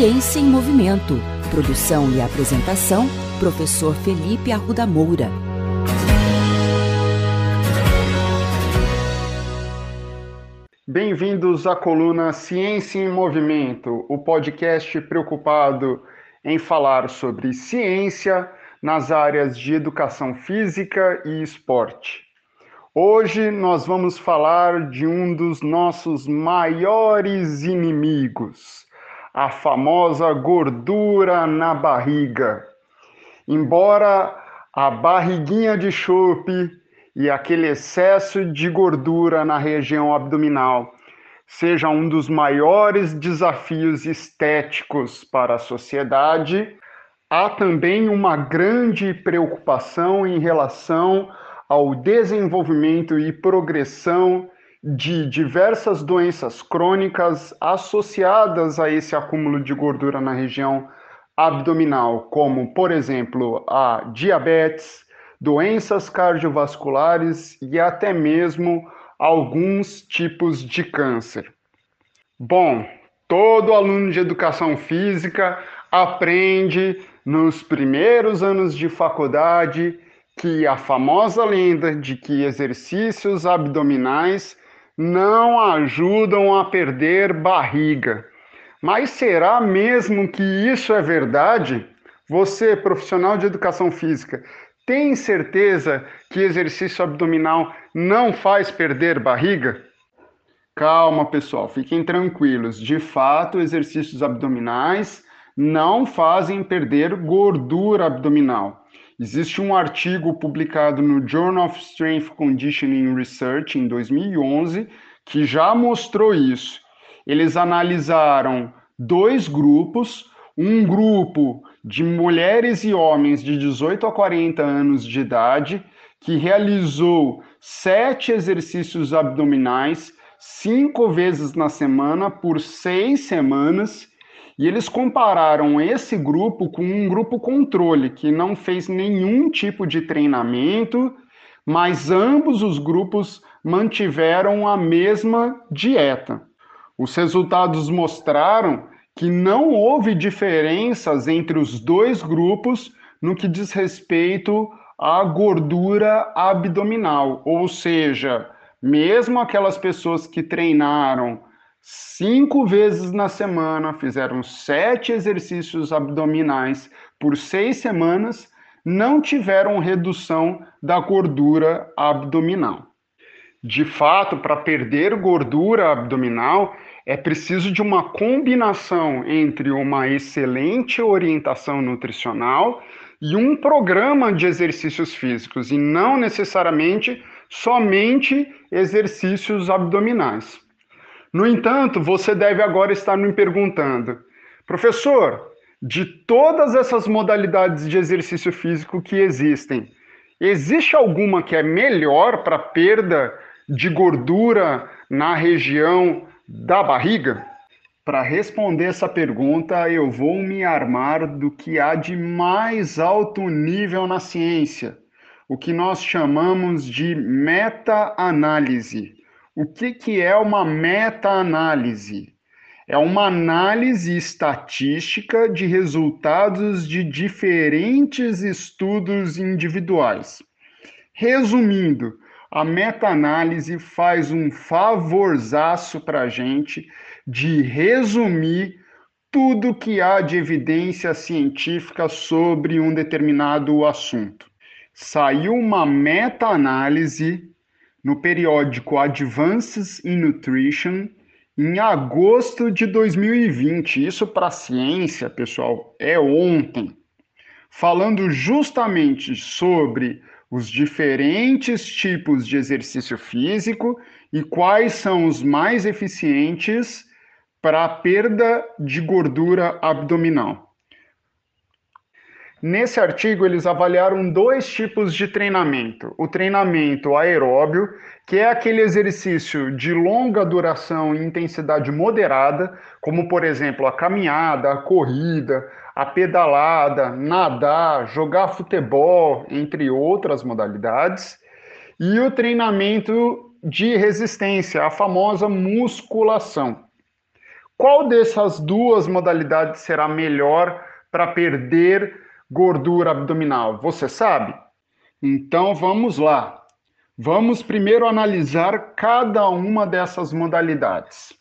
Ciência em Movimento. Produção e apresentação, professor Felipe Arruda Moura. Bem-vindos à coluna Ciência em Movimento, o podcast preocupado em falar sobre ciência nas áreas de educação física e esporte. Hoje nós vamos falar de um dos nossos maiores inimigos, a famosa gordura na barriga. Embora a barriguinha de chope e aquele excesso de gordura na região abdominal seja um dos maiores desafios estéticos para a sociedade, há também uma grande preocupação em relação ao desenvolvimento e progressão de diversas doenças crônicas associadas a esse acúmulo de gordura na região abdominal, como, por exemplo, a diabetes, doenças cardiovasculares e até mesmo alguns tipos de câncer. Bom, todo aluno de educação física aprende nos primeiros anos de faculdade que a famosa lenda de que exercícios abdominais não ajudam a perder barriga. Mas será mesmo que isso é verdade? Você, profissional de educação física, tem certeza que exercício abdominal não faz perder barriga? Calma, pessoal, fiquem tranquilos. De fato, exercícios abdominais não fazem perder gordura abdominal. Existe um artigo publicado no Journal of Strength Conditioning Research em 2011 que já mostrou isso. Eles analisaram dois grupos, um grupo de mulheres e homens de 18 a 40 anos de idade que realizou sete exercícios abdominais cinco vezes na semana por seis semanas e eles compararam esse grupo com um grupo controle, que não fez nenhum tipo de treinamento, mas ambos os grupos mantiveram a mesma dieta. Os resultados mostraram que não houve diferenças entre os dois grupos no que diz respeito à gordura abdominal, ou seja, mesmo aquelas pessoas que treinaram cinco vezes na semana, fizeram sete exercícios abdominais por seis semanas, não tiveram redução da gordura abdominal. De fato, para perder gordura abdominal, é preciso de uma combinação entre uma excelente orientação nutricional e um programa de exercícios físicos, e não necessariamente somente exercícios abdominais. No entanto, você deve agora estar me perguntando, professor, de todas essas modalidades de exercício físico que existem, existe alguma que é melhor para perda de gordura na região da barriga? Para responder essa pergunta, eu vou me armar do que há de mais alto nível na ciência, o que nós chamamos de meta-análise. O que, que é uma meta-análise? É uma análise estatística de resultados de diferentes estudos individuais. Resumindo, a meta-análise faz um favorzaço para a gente de resumir tudo que há de evidência científica sobre um determinado assunto. Saiu uma meta-análise no periódico Advances in Nutrition em agosto de 2020. Isso para ciência, pessoal, é ontem. Falando justamente sobre os diferentes tipos de exercício físico e quais são os mais eficientes para a perda de gordura abdominal. Nesse artigo, eles avaliaram dois tipos de treinamento: o treinamento aeróbio, que é aquele exercício de longa duração e intensidade moderada, como por exemplo a caminhada, a corrida, a pedalada, nadar, jogar futebol, entre outras modalidades, e o treinamento de resistência, a famosa musculação. qual dessas duas modalidades será melhor para perder gordura abdominal? Você sabe? Então vamos lá. Vamos primeiro analisar cada uma dessas modalidades.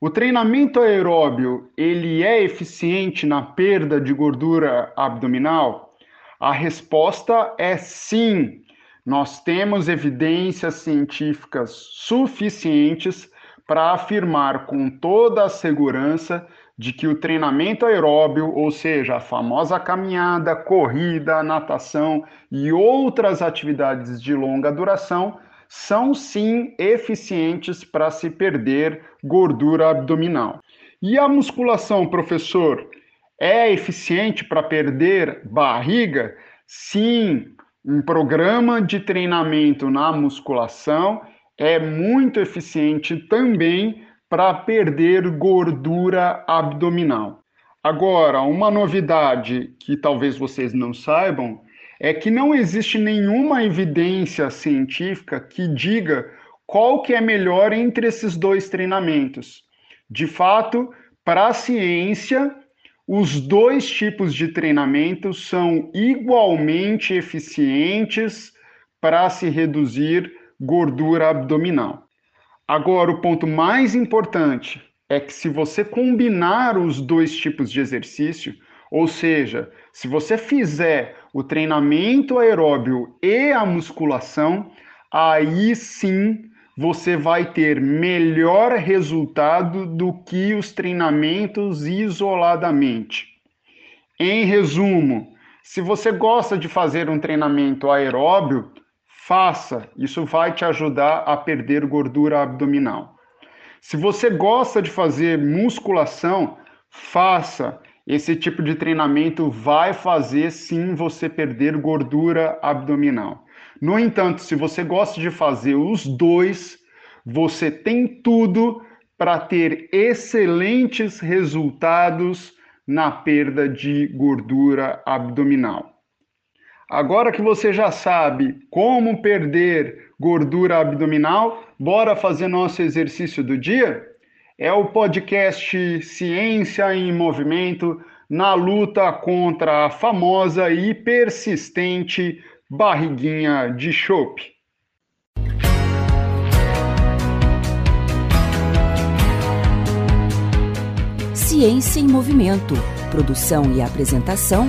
O treinamento aeróbio, ele é eficiente na perda de gordura abdominal? A resposta é sim. Nós temos evidências científicas suficientes para afirmar com toda a segurança de que o treinamento aeróbio, ou seja, a famosa caminhada, corrida, natação e outras atividades de longa duração, são sim eficientes para se perder gordura abdominal. E a musculação, professor, é eficiente para perder barriga? Sim, um programa de treinamento na musculação é muito eficiente também para perder gordura abdominal. Agora, uma novidade que talvez vocês não saibam é que não existe nenhuma evidência científica que diga qual que é melhor entre esses dois treinamentos. De fato, para a ciência, os dois tipos de treinamento são igualmente eficientes para se reduzir gordura abdominal. Agora, o ponto mais importante é que se você combinar os dois tipos de exercício, ou seja, se você fizer o treinamento aeróbio e a musculação, aí sim você vai ter melhor resultado do que os treinamentos isoladamente. Em resumo, se você gosta de fazer um treinamento aeróbio, faça, isso vai te ajudar a perder gordura abdominal. Se você gosta de fazer musculação, faça esse tipo de treinamento vai fazer sim você perder gordura abdominal. No entanto, se você gosta de fazer os dois, você tem tudo para ter excelentes resultados na perda de gordura abdominal. Agora que você já sabe como perder gordura abdominal, bora fazer nosso exercício do dia? é o podcast Ciência em Movimento na luta contra a famosa e persistente barriguinha de chope. Ciência em Movimento. Produção e apresentação: